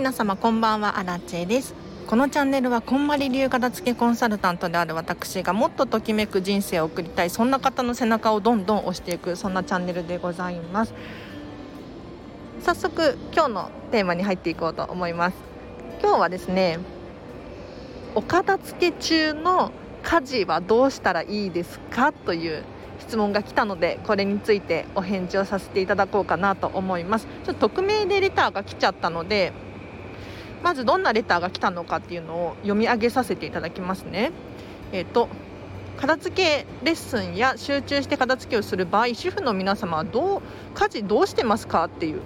皆様こんばんはアラチェです。このチャンネルはこんまり流片付けコンサルタントである私がもっとときめく人生を送りたいそんな方の背中をどんどん押していくそんなチャンネルでございます。早速今日のテーマに入っていこうと思います。今日はですねお片付け中の家事はどうしたらいいですかという質問が来たのでこれについてお返事をさせていただこうかなと思います。ちょっと匿名でレターが来ちゃったのでまずどんなレターが来たのかっていうのを読み上げさせていただきますね。えっ、ー、と片付けレッスンや集中して片付けをする場合主婦の皆様はどう家事どうしてますかっていう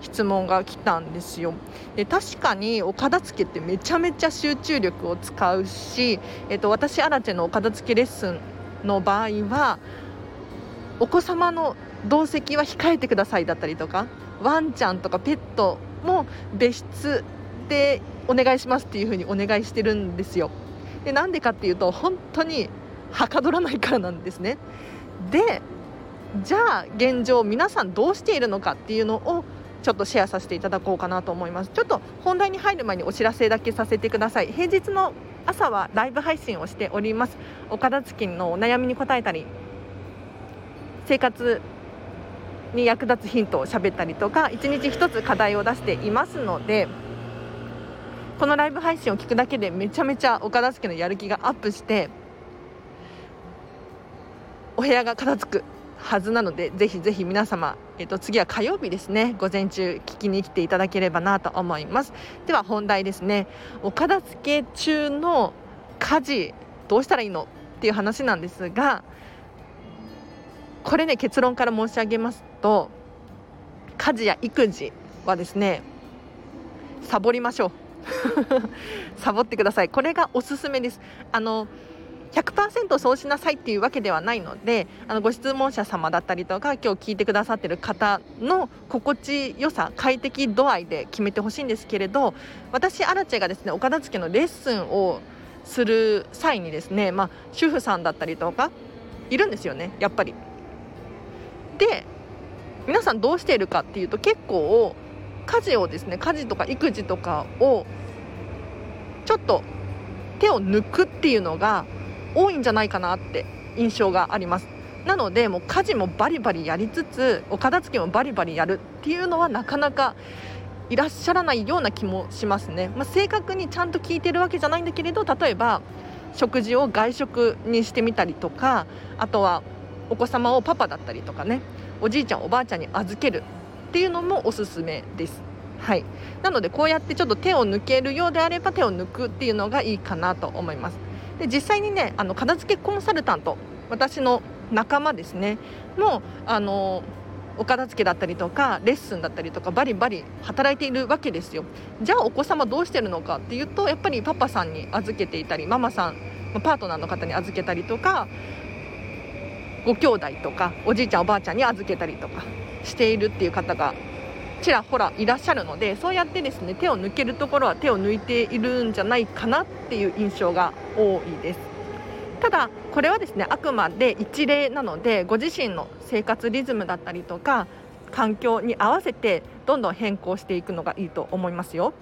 質問が来たんですよ。で確かにお片付けってめちゃめちゃ集中力を使うし、えっと、私アラチェのお片付けレッスンの場合はお子様の同席は控えてくださいだったりとかワンちゃんとかペットも別室でお願いしますっていう風にお願いしてるんですよ。でなんでかっていうと本当にはかどらないからなんですね。でじゃあ現状皆さんどうしているのかっていうのをちょっとシェアさせていただこうかなと思います。ちょっと本題に入る前にお知らせだけさせてください。平日の朝はライブ配信をしております。お片付けのお悩みに答えたり生活に役立つヒントを喋ったりとか1日1つ課題を出していますのでこのライブ配信を聞くだけでめちゃめちゃお片付けのやる気がアップしてお部屋が片付くはずなのでぜひぜひ皆様、えっと、次は火曜日ですね午前中聞きに来ていただければなと思います。では本題ですね。お片付け中の家事どうしたらいいのっていう話なんですがこれね結論から申し上げますと家事や育児はですねサボりましょう。サボってくださいこれがおすすめですあの100%そうしなさいっていうわけではないのであのご質問者様だったりとか今日聞いてくださってる方の心地よさ快適度合いで決めてほしいんですけれど私アラチェがですねお片付けのレッスンをする際にですね、まあ、主婦さんだったりとかいるんですよねやっぱり。で皆さんどうしているかっていうと結構家事をですね家事とか育児とかをちょっと手を抜くっていうのが多いんじゃないかなって印象があります。なのでもう家事もバリバリやりつつお片付けもバリバリやるっていうのはなかなかいらっしゃらないような気もしますね、まあ、正確にちゃんと聞いてるわけじゃないんだけれど例えば食事を外食にしてみたりとかあとはお子様をパパだったりとかねおじいちゃんおばあちゃんに預けるっていうのもおすすめです。はい。なのでこうやってちょっと手を抜けるようであれば手を抜くっていうのがいいかなと思います。で実際にねあの片付けコンサルタント私の仲間ですね。もあのお片付けだったりとかレッスンだったりとかバリバリ働いているわけですよ。じゃあお子様どうしてるのかっていうとやっぱりパパさんに預けていたりママさんパートナーの方に預けたりとかご兄弟とかおじいちゃんおばあちゃんに預けたりとかしているっていう方がちらほらいらっしゃるのでそうやってですね手を抜けるところは手を抜いているんじゃないかなっていう印象が多いです。ただこれはですねあくまで一例なのでご自身の生活リズムだったりとか環境に合わせてどんどん変更していくのがいいと思いますよ。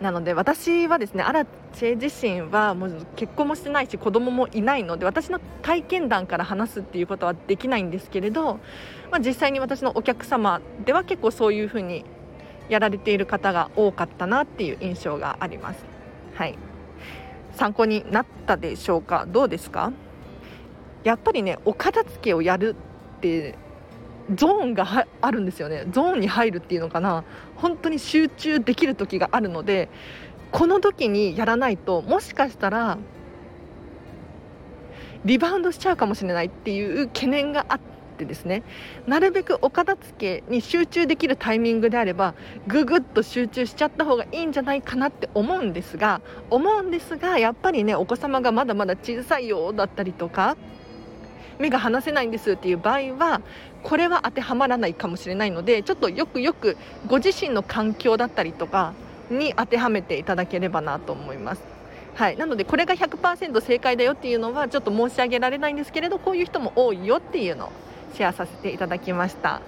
なので私はですねアラチェ自身はもう結婚もしてないし子供もいないので私の体験談から話すっていうことはできないんですけれど、まあ、実際に私のお客様では結構そういうふうにやられている方が多かったなっていう印象があります。はい。参考になったでしょうか？どうですか？やっぱりねお片付けをやるってゾーンがあるんですよね。ゾーンに入るっていうのかな。本当に集中できる時があるのでこの時にやらないともしかしたらリバウンドしちゃうかもしれないっていう懸念があってですね。なるべくお片付けに集中できるタイミングであればぐぐっと集中しちゃった方がいいんじゃないかなって思うんですが思うんですがやっぱりねお子様がまだまだ小さいよだったりとか目が離せないんですっていう場合はこれは当てはまらないかもしれないのでちょっとよくよくご自身の環境だったりとかに当てはめていただければなと思います。はい、なのでこれが100%正解だよっていうのはちょっと申し上げられないんですけれどこういう人も多いよっていうのをシェアさせていただきました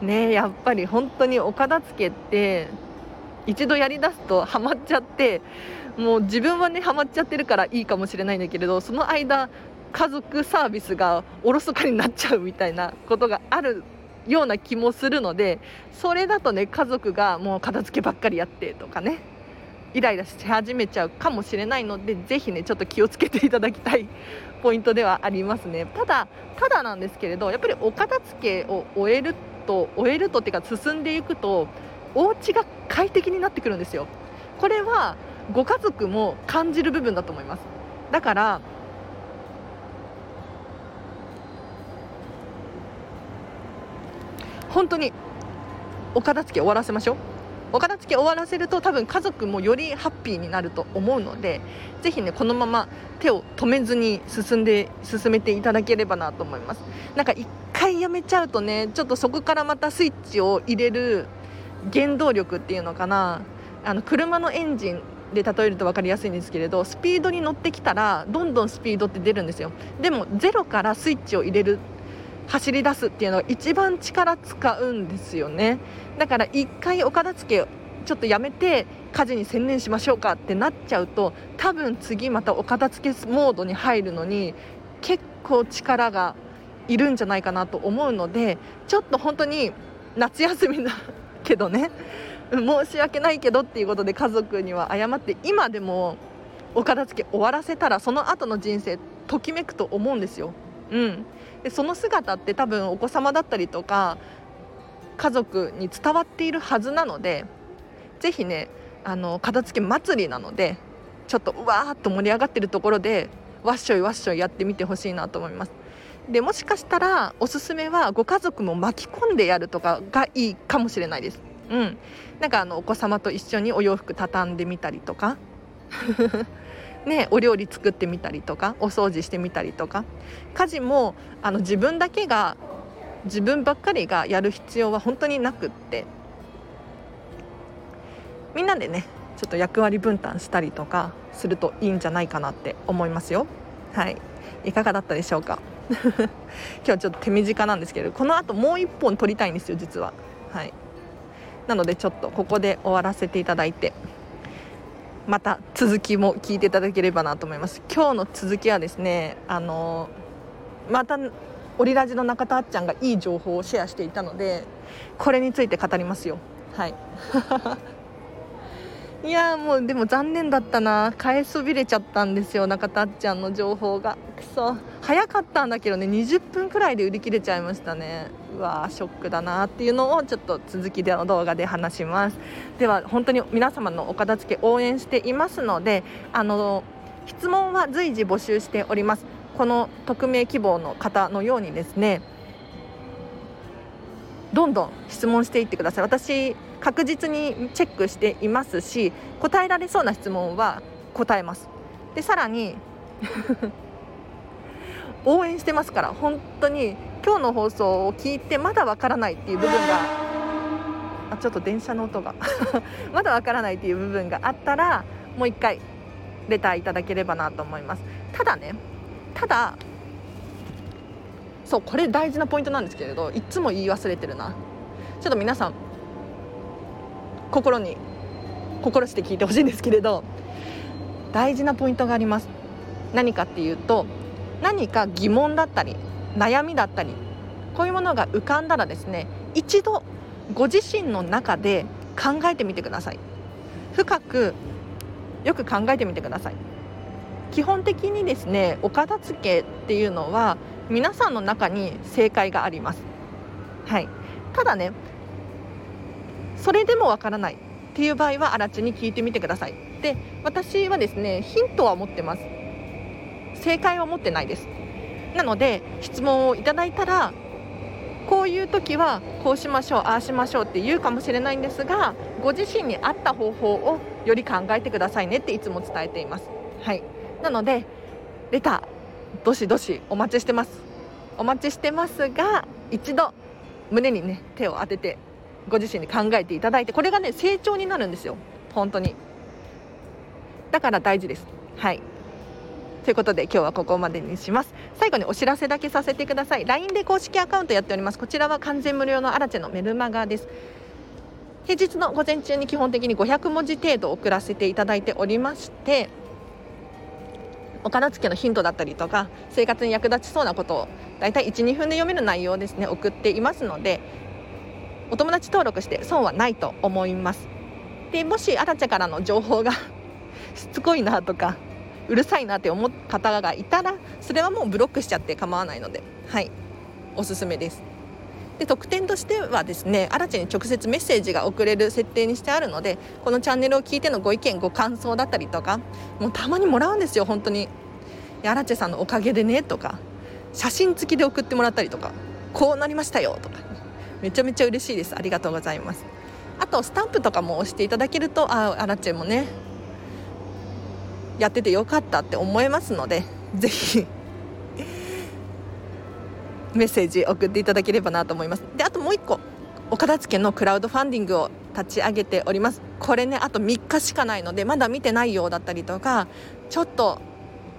ねやっぱり本当にお片付けって一度やりだすとハマっちゃってもう自分はねハマっちゃってるからいいかもしれないんだけれどその間家族サービスがおろそかになっちゃうみたいなことがあるような気もするのでそれだとね家族がもう片付けばっかりやってとかねイライラし始めちゃうかもしれないのでぜひねちょっと気をつけていただきたいポイントではありますね。ただただなんですけれどやっぱりお片付けを終えると終えるとっていうか進んでいくとお家が快適になってくるんですよ。これはご家族も感じる部分だと思います。だから本当にお片付け終わらせましょう。お片付け終わらせると多分家族もよりハッピーになると思うのでぜひねこのまま手を止めずに進んで進めていただければなと思います。なんか一回やめちゃうとねちょっとそこからまたスイッチを入れる原動力っていうのかな。あの車のエンジンで例えると分かりやすいんですけれどスピードに乗ってきたらどんどんスピードって出るんですよ。でもゼロからスイッチを入れる走り出すっていうのが一番力使うんですよねだから一回お片付けちょっとやめて家事に専念しましょうかってなっちゃうと多分次またお片付けモードに入るのに結構力がいるんじゃないかなと思うのでちょっと本当に夏休みだけどね申し訳ないけどっていうことで家族には謝って今でもお片付け終わらせたらその後の人生ときめくと思うんですよ。うん、でその姿って多分お子様だったりとか家族に伝わっているはずなのでぜひねあの片付け祭りなのでちょっとうわーっと盛り上がってるところでわっしょいわっしょいやってみてほしいなと思います。でもしかしたらおすすめはご家族も巻き込んでやるとかがいいかもしれないです。うん、なんかあのお子様と一緒にお洋服畳んでみたりとかね、お料理作ってみたりとかお掃除してみたりとか。家事もあの自分だけが自分ばっかりがやる必要は本当になくって。みんなでねちょっと役割分担したりとかするといいんじゃないかなって思いますよ。はい。いかがだったでしょうか？今日ちょっと手短なんですけどこの後もう1本撮りたいんですよ実は。はい。なのでちょっとここで終わらせていただいて。また続きも聞いていただければなと思います。今日の続きはですねあのまたオリラジの中田あっちゃんがいい情報をシェアしていたのでこれについて語りますよ。はい。いやもうでも残念だったな。買えそびれちゃったんですよ中田っちゃんの情報が。くそ早かったんだけどね20分くらいで売り切れちゃいましたね。うわーショックだなっていうのをちょっと続きでの動画で話します。では本当に皆様のお片付け応援していますのであの質問は随時募集しております。この匿名希望の方のようにですねどんどん質問していってください。私確実にチェックしていますし答えられそうな質問は答えます。でさらに 応援してますから本当に今日の放送を聞いてまだわからないっていう部分があちょっと電車の音が まだわからないっていう部分があったらもう一回レターいただければなと思います。ただねただそうこれ大事なポイントなんですけれどいつも言い忘れてるな。ちょっと皆さん心に心して聞いてほしいんですけれど大事なポイントがあります。何かっていうと何か疑問だったり悩みだったりこういうものが浮かんだらですね一度ご自身の中で考えてみてください。深くよく考えてみてください。基本的にですねお片付けっていうのは皆さんの中に正解があります。はい。ただねそれでもわからないっていう場合はあらちに聞いてみてください。で私はですねヒントは持ってます。正解は持ってないです。なので質問をいただいたらこういう時はこうしましょうああしましょうって言うかもしれないんですがご自身に合った方法をより考えてくださいねっていつも伝えています。はい。なのでレターどしどしお待ちしてます。お待ちしてますが一度胸にね手を当ててご自身で考えていただいてこれがね成長になるんですよ。本当に。だから大事です。はい。ということで今日はここまでにします。最後にお知らせだけさせてください。LINE で公式アカウントやっております。こちらは完全無料のアラチェのメルマガです。平日の午前中に基本的に500文字程度送らせていただいておりましてお片付けのヒントだったりとか生活に役立ちそうなことを大体12分で読める内容ですね送っていますのでお友達登録して損はないと思います。でもしあらちゃからの情報が しつこいなとかうるさいなって思う方がいたらそれはもうブロックしちゃって構わないのではい。おすすめです。で特典としてはですねあらちに直接メッセージが送れる設定にしてあるのでこのチャンネルを聞いてのご意見ご感想だったりとかもうたまにもらうんですよ本当に。あらちさんのおかげでねとか写真付きで送ってもらったりとかこうなりましたよとか。めちゃめちゃ嬉しいです。ありがとうございます。あとスタンプとかも押していただけるとああらちもねやっててよかったって思えますのでぜひメッセージ送っていただければなと思います。であともう1個お片付けのクラウドファンディングを立ち上げております。これねあと3日しかないのでまだ見てないようだったりとかちょっと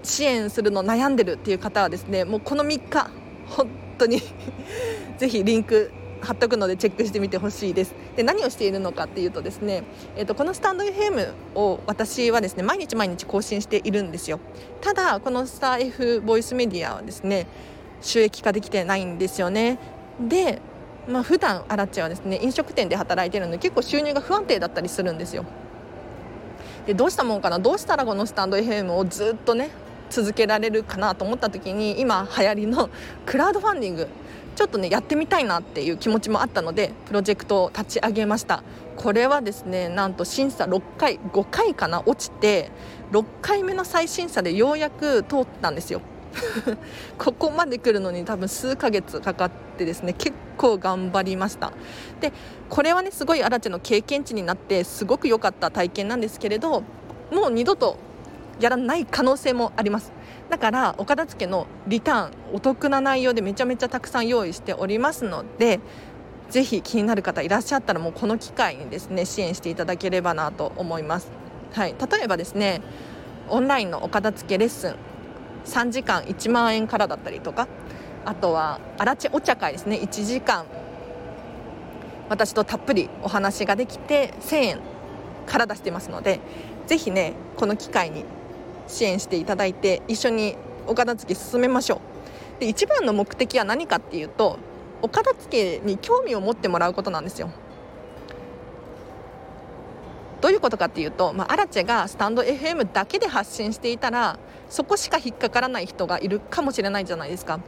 支援するの悩んでるっていう方はですねもうこの3日本当に ぜひリンク貼っとくのでチェックしてみてほしいです。で何をしているのかっていうとですね、えーと、このスタンド FM を私はですね毎日毎日更新しているんですよ。ただこのスター F ボイスメディアはですね収益化できてないんですよね。でまあ普段アラッチはですね飲食店で働いてるので結構収入が不安定だったりするんですよ。でどうしたもんかな？どうしたらこのスタンド FM をずっとね続けられるかなと思った時に今流行りのクラウドファンディング。ちょっとねやってみたいなっていう気持ちもあったのでプロジェクトを立ち上げました。これはですねなんと審査6回5回かな？落ちて6回目の再審査でようやく通ったんですよ。ここまで来るのに多分数ヶ月かかってですね結構頑張りました。でこれはねすごい荒地の経験値になってすごく良かった体験なんですけれどもう二度とやらない可能性もあります。だからお片付けのリターンお得な内容でめちゃめちゃたくさん用意しておりますのでぜひ気になる方いらっしゃったらもうこの機会にですね支援していただければなと思います、はい、例えばですねオンラインのお片付けレッスン3時間1万円からだったりとかあとは荒地お茶会ですね1時間私とたっぷりお話ができて1000円から出してますのでぜひねこの機会に支援していただいて一緒にお片付け進めましょう。で一番の目的は何かっていうとお片付けに興味を持ってもらうことなんですよ。どういうことかっていうと、まあ、アラチェがスタンド FM だけで発信していたらそこしか引っかからない人がいるかもしれないじゃないですか。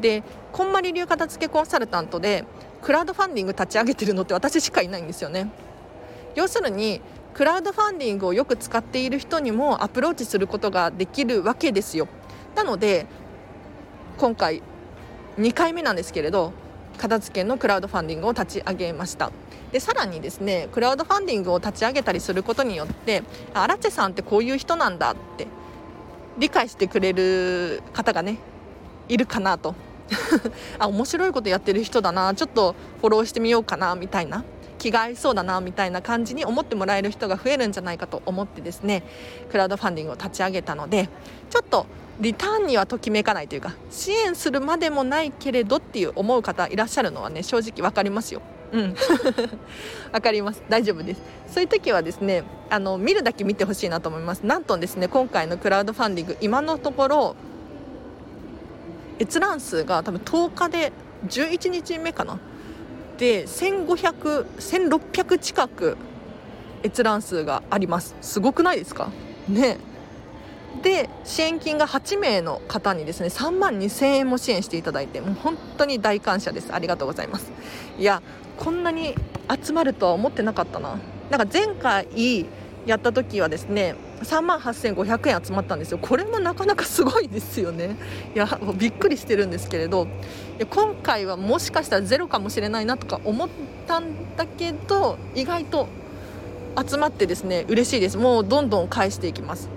でこんまり流片付けコンサルタントでクラウドファンディング立ち上げてるのって私しかいないんですよね。要するにクラウドファンディングをよく使っている人にもアプローチすることができるわけですよ。なので今回2回目なんですけれど片付けのクラウドファンディングを立ち上げました。でさらにですねクラウドファンディングを立ち上げたりすることによってアラチェさんってこういう人なんだって理解してくれる方がねいるかなと。あ面白いことやってる人だなちょっとフォローしてみようかなみたいな。気が合いそうだなみたいな感じに思ってもらえる人が増えるんじゃないかと思ってですねクラウドファンディングを立ち上げたのでちょっとリターンにはときめかないというか支援するまでもないけれどっていう思う方いらっしゃるのはね正直分かりますよ。うん。わかります。大丈夫です。そういう時はですねあの見るだけ見てほしいなと思います。なんとですね今回のクラウドファンディング今のところ閲覧数が多分10日で11日目かなで1500、1600近く閲覧数があります。すごくないですか？ね。で支援金が8名の方にですね3万2000円も支援していただいてもう本当に大感謝です。ありがとうございます。いやこんなに集まるとは思ってなかったな。なんか前回やった時はですね3万8500円集まったんですよ。これもなかなかすごいですよね。いやびっくりしてるんですけれど。今回はもしかしたらゼロかもしれないなとか思ったんだけど意外と集まってですね嬉しいです。もうどんどん返していきます。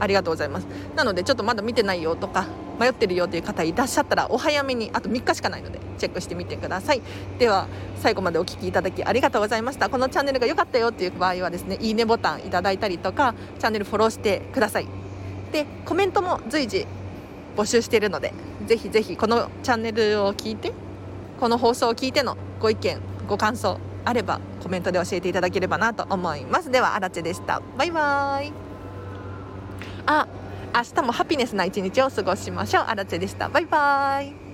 ありがとうございます。なのでちょっとまだ見てないよとか迷ってるよという方いらっしゃったらお早めにあと3日しかないのでチェックしてみてください。では最後までお聴きいただきありがとうございました。このチャンネルが良かったよっていう場合はですねいいねボタンいただいたりとかチャンネルフォローしてください。でコメントも随時募集しているのでぜひぜひこのチャンネルを聞いてこの放送を聞いてのご意見ご感想あればコメントで教えていただければなと思います。ではあらでした。バイバイ。あ明日もハピネスな一日を過ごしましょう。あらでした。バイバイ。